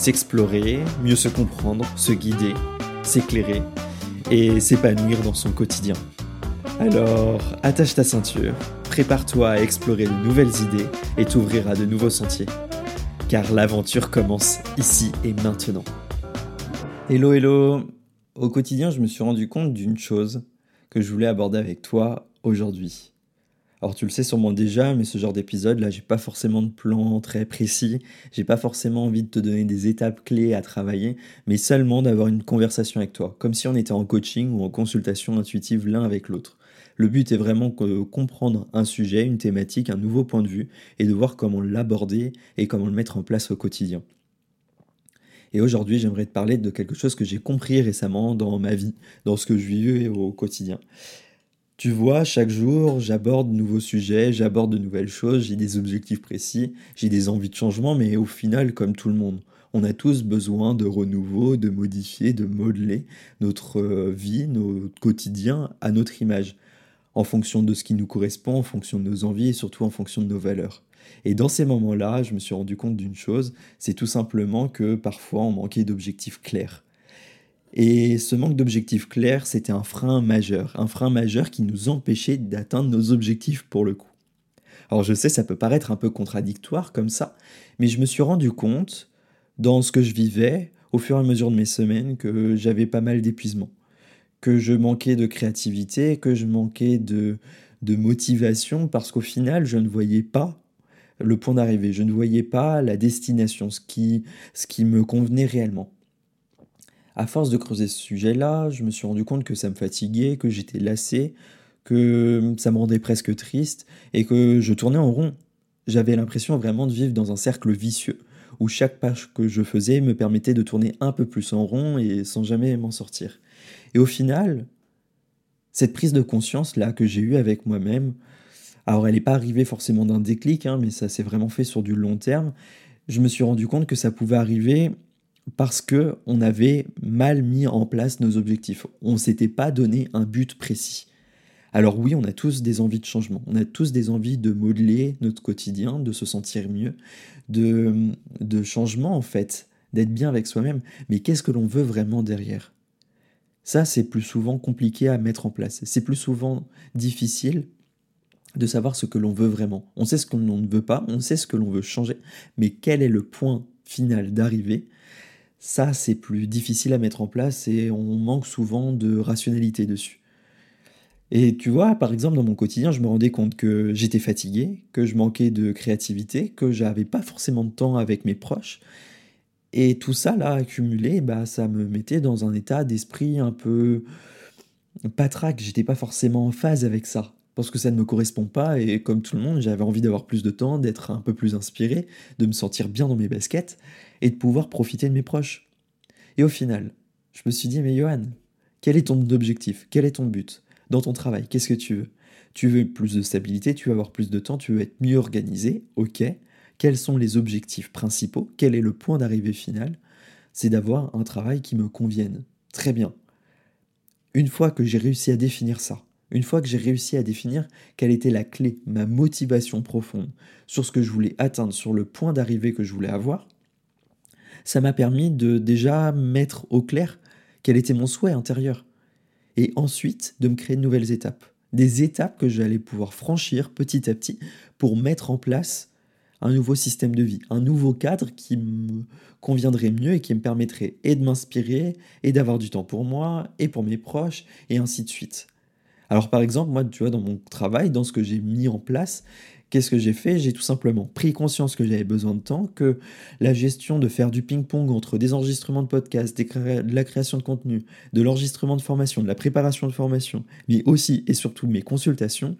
s'explorer, mieux se comprendre, se guider, s'éclairer et s'épanouir dans son quotidien. Alors, attache ta ceinture, prépare-toi à explorer de nouvelles idées et t'ouvrir à de nouveaux sentiers. Car l'aventure commence ici et maintenant. Hello, hello Au quotidien, je me suis rendu compte d'une chose que je voulais aborder avec toi aujourd'hui. Alors tu le sais sûrement déjà, mais ce genre d'épisode, là, j'ai pas forcément de plan très précis, j'ai pas forcément envie de te donner des étapes clés à travailler, mais seulement d'avoir une conversation avec toi, comme si on était en coaching ou en consultation intuitive l'un avec l'autre. Le but est vraiment de comprendre un sujet, une thématique, un nouveau point de vue, et de voir comment l'aborder et comment le mettre en place au quotidien. Et aujourd'hui, j'aimerais te parler de quelque chose que j'ai compris récemment dans ma vie, dans ce que je vis au quotidien. Tu vois, chaque jour, j'aborde de nouveaux sujets, j'aborde de nouvelles choses, j'ai des objectifs précis, j'ai des envies de changement, mais au final, comme tout le monde, on a tous besoin de renouveau, de modifier, de modeler notre euh, vie, notre quotidien à notre image, en fonction de ce qui nous correspond, en fonction de nos envies et surtout en fonction de nos valeurs. Et dans ces moments-là, je me suis rendu compte d'une chose, c'est tout simplement que parfois on manquait d'objectifs clairs. Et ce manque d'objectifs clairs, c'était un frein majeur, un frein majeur qui nous empêchait d'atteindre nos objectifs pour le coup. Alors je sais, ça peut paraître un peu contradictoire comme ça, mais je me suis rendu compte, dans ce que je vivais, au fur et à mesure de mes semaines, que j'avais pas mal d'épuisement, que je manquais de créativité, que je manquais de, de motivation, parce qu'au final, je ne voyais pas le point d'arrivée, je ne voyais pas la destination, ce qui, ce qui me convenait réellement à force de creuser ce sujet-là, je me suis rendu compte que ça me fatiguait, que j'étais lassé, que ça me rendait presque triste et que je tournais en rond. J'avais l'impression vraiment de vivre dans un cercle vicieux où chaque page que je faisais me permettait de tourner un peu plus en rond et sans jamais m'en sortir. Et au final, cette prise de conscience-là que j'ai eue avec moi-même, alors elle n'est pas arrivée forcément d'un déclic, hein, mais ça s'est vraiment fait sur du long terme, je me suis rendu compte que ça pouvait arriver parce que on avait mal mis en place nos objectifs. On ne s'était pas donné un but précis. Alors oui, on a tous des envies de changement, on a tous des envies de modeler notre quotidien, de se sentir mieux, de, changement en fait, d'être bien avec soi-même. Mais qu'est-ce que l'on veut vraiment derrière? Ça, c'est plus souvent compliqué à mettre en place. C'est plus souvent difficile de savoir ce que l'on veut vraiment. On sait ce que l'on ne veut pas, on sait ce que l'on veut changer, mais quel est le point final d'arrivée? Ça, c'est plus difficile à mettre en place et on manque souvent de rationalité dessus. Et tu vois, par exemple, dans mon quotidien, je me rendais compte que j'étais fatigué, que je manquais de créativité, que j'avais pas forcément de temps avec mes proches. Et tout ça, là, accumulé, bah, ça me mettait dans un état d'esprit un peu patraque. J'étais pas forcément en phase avec ça. Parce que ça ne me correspond pas et comme tout le monde, j'avais envie d'avoir plus de temps, d'être un peu plus inspiré, de me sentir bien dans mes baskets et de pouvoir profiter de mes proches. Et au final, je me suis dit, mais Johan, quel est ton objectif? Quel est ton but dans ton travail? Qu'est-ce que tu veux? Tu veux plus de stabilité, tu veux avoir plus de temps, tu veux être mieux organisé, ok. Quels sont les objectifs principaux? Quel est le point d'arrivée final? C'est d'avoir un travail qui me convienne. Très bien. Une fois que j'ai réussi à définir ça, une fois que j'ai réussi à définir quelle était la clé, ma motivation profonde sur ce que je voulais atteindre, sur le point d'arrivée que je voulais avoir, ça m'a permis de déjà mettre au clair quel était mon souhait intérieur. Et ensuite de me créer de nouvelles étapes. Des étapes que j'allais pouvoir franchir petit à petit pour mettre en place un nouveau système de vie, un nouveau cadre qui me conviendrait mieux et qui me permettrait et de m'inspirer et d'avoir du temps pour moi et pour mes proches et ainsi de suite. Alors par exemple, moi, tu vois, dans mon travail, dans ce que j'ai mis en place, Qu'est-ce que j'ai fait? J'ai tout simplement pris conscience que j'avais besoin de temps, que la gestion de faire du ping-pong entre des enregistrements de podcasts, de la création de contenu, de l'enregistrement de formation, de la préparation de formation, mais aussi et surtout mes consultations,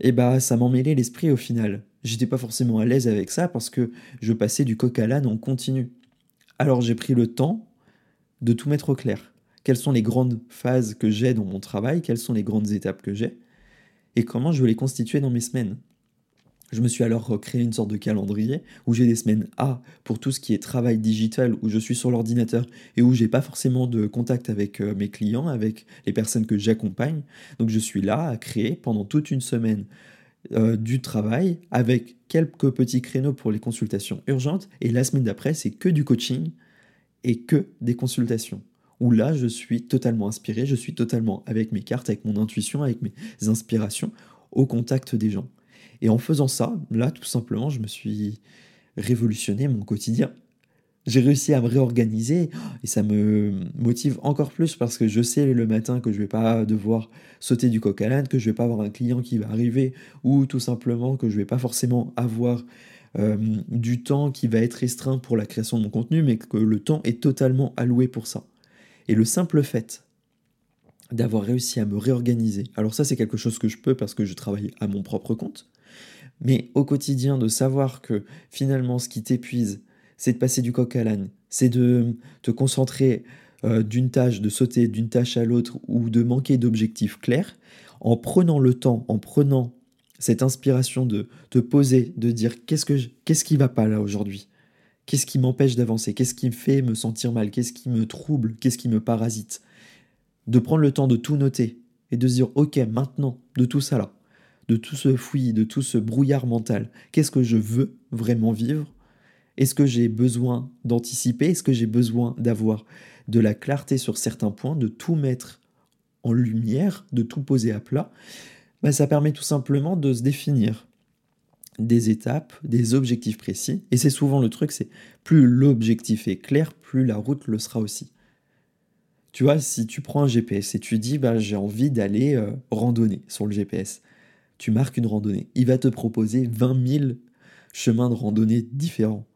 eh bah ça m'emmêlait l'esprit au final. J'étais pas forcément à l'aise avec ça parce que je passais du coq à l'âne en continu. Alors j'ai pris le temps de tout mettre au clair. Quelles sont les grandes phases que j'ai dans mon travail, quelles sont les grandes étapes que j'ai, et comment je veux les constituer dans mes semaines. Je me suis alors créé une sorte de calendrier où j'ai des semaines A pour tout ce qui est travail digital, où je suis sur l'ordinateur et où j'ai pas forcément de contact avec euh, mes clients, avec les personnes que j'accompagne. Donc je suis là à créer pendant toute une semaine euh, du travail avec quelques petits créneaux pour les consultations urgentes. Et la semaine d'après, c'est que du coaching et que des consultations. Où là, je suis totalement inspiré, je suis totalement avec mes cartes, avec mon intuition, avec mes inspirations, au contact des gens. Et en faisant ça, là, tout simplement, je me suis révolutionné mon quotidien. J'ai réussi à me réorganiser et ça me motive encore plus parce que je sais le matin que je vais pas devoir sauter du coq à l'âne, que je vais pas avoir un client qui va arriver ou tout simplement que je vais pas forcément avoir euh, du temps qui va être restreint pour la création de mon contenu, mais que le temps est totalement alloué pour ça. Et le simple fait d'avoir réussi à me réorganiser, alors ça c'est quelque chose que je peux parce que je travaille à mon propre compte, mais au quotidien, de savoir que finalement, ce qui t'épuise, c'est de passer du coq à l'âne, c'est de te concentrer euh, d'une tâche, de sauter d'une tâche à l'autre ou de manquer d'objectifs clairs, en prenant le temps, en prenant cette inspiration de te poser, de dire qu'est-ce que qu'est-ce qui va pas là aujourd'hui Qu'est-ce qui m'empêche d'avancer? Qu'est-ce qui me fait me sentir mal? Qu'est-ce qui me trouble? Qu'est-ce qui me parasite? De prendre le temps de tout noter et de se dire OK, maintenant, de tout ça là, de tout ce fouillis, de tout ce brouillard mental. Qu'est-ce que je veux vraiment vivre? Est-ce que j'ai besoin d'anticiper? Est-ce que j'ai besoin d'avoir de la clarté sur certains points, de tout mettre en lumière, de tout poser à plat? Ben, Ça permet tout simplement de se définir des étapes, des objectifs précis. Et c'est souvent le truc, c'est plus l'objectif est clair, plus la route le sera aussi. Tu vois, si tu prends un GPS et tu dis, bah, j'ai envie d'aller euh, randonner sur le GPS, tu marques une randonnée. Il va te proposer 20 000 chemins de randonnée différents.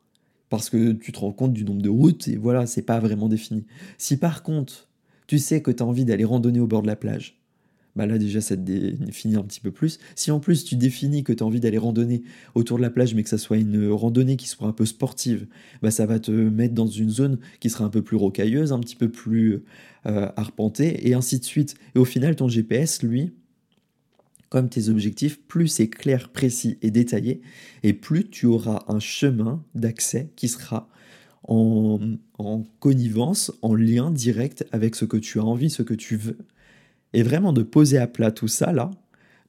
Parce que tu te rends compte du nombre de routes et voilà, c'est pas vraiment défini. Si par contre, tu sais que tu as envie d'aller randonner au bord de la plage, bah là déjà ça te définit un petit peu plus. Si en plus tu définis que tu as envie d'aller randonner autour de la plage, mais que ça soit une randonnée qui soit un peu sportive, bah ça va te mettre dans une zone qui sera un peu plus rocailleuse, un petit peu plus euh, arpentée, et ainsi de suite. Et au final, ton GPS, lui, comme tes objectifs, plus c'est clair, précis et détaillé, et plus tu auras un chemin d'accès qui sera en, connivence, en lien direct avec ce que tu as envie, ce que tu veux. Et vraiment de poser à plat tout ça là,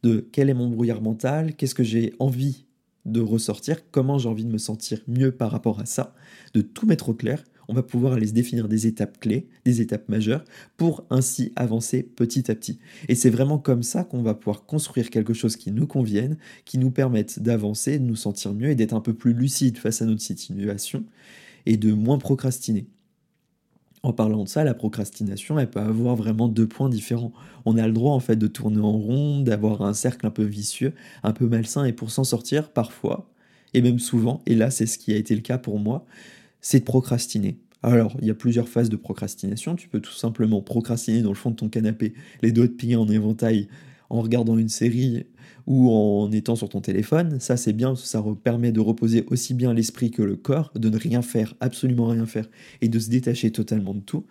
de quel est mon brouillard mental, qu'est-ce que j'ai envie de ressortir, comment j'ai envie de me sentir mieux par rapport à ça, de tout mettre au clair on va pouvoir aller se définir des étapes clés, des étapes majeures, pour ainsi avancer petit à petit. Et c'est vraiment comme ça qu'on va pouvoir construire quelque chose qui nous convienne, qui nous permette d'avancer, de nous sentir mieux et d'être un peu plus lucide face à notre situation et de moins procrastiner. En parlant de ça, la procrastination, elle peut avoir vraiment deux points différents. On a le droit en fait de tourner en rond, d'avoir un cercle un peu vicieux, un peu malsain, et pour s'en sortir, parfois, et même souvent, et là c'est ce qui a été le cas pour moi, c'est de procrastiner. Alors, il y a plusieurs phases de procrastination. Tu peux tout simplement procrastiner dans le fond de ton canapé, les doigts de pied en éventail, en regardant une série ou en étant sur ton téléphone. Ça, c'est bien, ça permet de reposer aussi bien l'esprit que le corps, de ne rien faire, absolument rien faire, et de se détacher totalement de tout.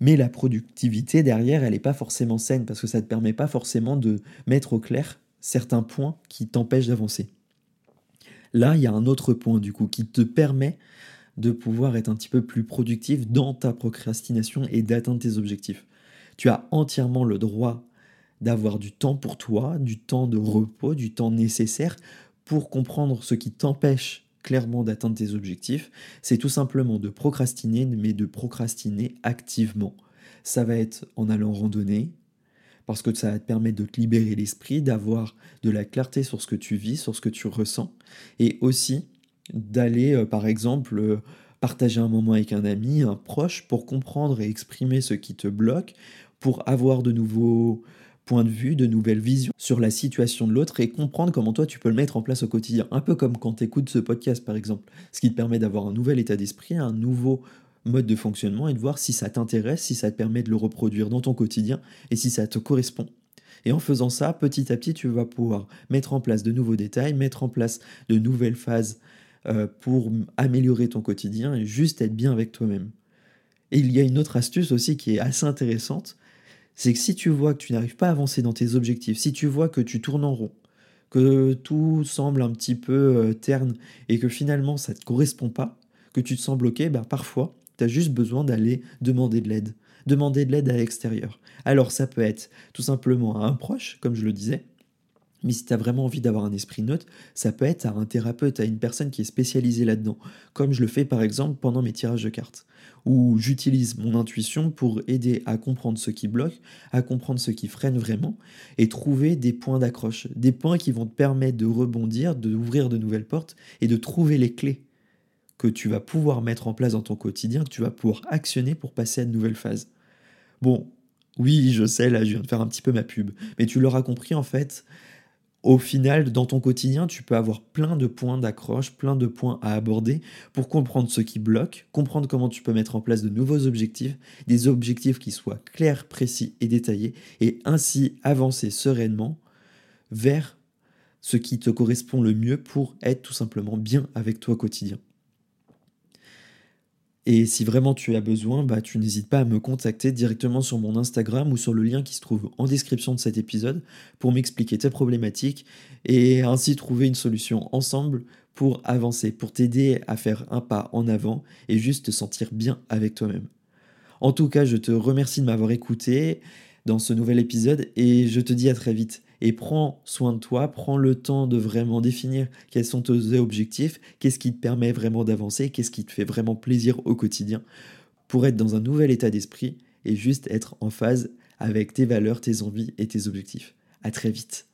Mais la productivité derrière, elle n'est pas forcément saine, parce que ça ne te permet pas forcément de mettre au clair certains points qui t'empêchent d'avancer. Là, il y a un autre point, du coup, qui te permet de pouvoir être un petit peu plus productif dans ta procrastination et d'atteindre tes objectifs. Tu as entièrement le droit d'avoir du temps pour toi, du temps de repos, du temps nécessaire pour comprendre ce qui t'empêche clairement d'atteindre tes objectifs. C'est tout simplement de procrastiner, mais de procrastiner activement. Ça va être en allant randonner, parce que ça va te permettre de libérer l'esprit, d'avoir de la clarté sur ce que tu vis, sur ce que tu ressens, et aussi d'aller, euh, par exemple, euh, partager un moment avec un ami, un proche, pour comprendre et exprimer ce qui te bloque, pour avoir de nouveaux points de vue, de nouvelles visions sur la situation de l'autre et comprendre comment toi tu peux le mettre en place au quotidien. Un peu comme quand tu écoutes ce podcast par exemple, ce qui te permet d'avoir un nouvel état d'esprit, un nouveau mode de fonctionnement et de voir si ça t'intéresse, si ça te permet de le reproduire dans ton quotidien et si ça te correspond. Et en faisant ça, petit à petit, tu vas pouvoir mettre en place de nouveaux détails, mettre en place de nouvelles phases euh, pour améliorer ton quotidien et juste être bien avec toi-même. Et il y a une autre astuce aussi qui est assez intéressante, c'est que si tu vois que tu n'arrives pas à avancer dans tes objectifs, si tu vois que tu tournes en rond, que tout semble un petit peu euh, terne et que finalement ça ne te correspond pas, que tu te sens bloqué, bah parfois, tu as juste besoin d'aller demander de l'aide. Demander de l'aide à l'extérieur. Alors ça peut être tout simplement à un proche, comme je le disais, mais si tu as vraiment envie d'avoir un esprit neutre, ça peut être à un thérapeute, à une personne qui est spécialisée là-dedans, comme je le fais par exemple pendant mes tirages de cartes, où j'utilise mon intuition pour aider à comprendre ce qui bloque, à comprendre ce qui freine vraiment, et trouver des points d'accroche, des points qui vont te permettre de rebondir, d'ouvrir de nouvelles portes et de trouver les clés que tu vas pouvoir mettre en place dans ton quotidien, que tu vas pouvoir actionner pour passer à de nouvelles phases. Bon, oui, je sais, là, je viens de faire un petit peu ma pub, mais tu l'auras compris en fait, au final, dans ton quotidien, tu peux avoir plein de points d'accroche, plein de points à aborder pour comprendre ce qui bloque, comprendre comment tu peux mettre en place de nouveaux objectifs, des objectifs qui soient clairs, précis et détaillés, et ainsi avancer sereinement vers ce qui te correspond le mieux pour être tout simplement bien avec toi quotidien. Et si vraiment tu as besoin, bah, tu n'hésites pas à me contacter directement sur mon Instagram ou sur le lien qui se trouve en description de cet épisode pour m'expliquer tes problématiques et ainsi trouver une solution ensemble pour avancer, pour t'aider à faire un pas en avant et juste te sentir bien avec toi-même. En tout cas, je te remercie de m'avoir écouté dans ce nouvel épisode et je te dis à très vite et prends soin de toi, prends le temps de vraiment définir quels sont tes objectifs, qu'est-ce qui te permet vraiment d'avancer, qu'est-ce qui te fait vraiment plaisir au quotidien pour être dans un nouvel état d'esprit et juste être en phase avec tes valeurs, tes envies et tes objectifs. À très vite.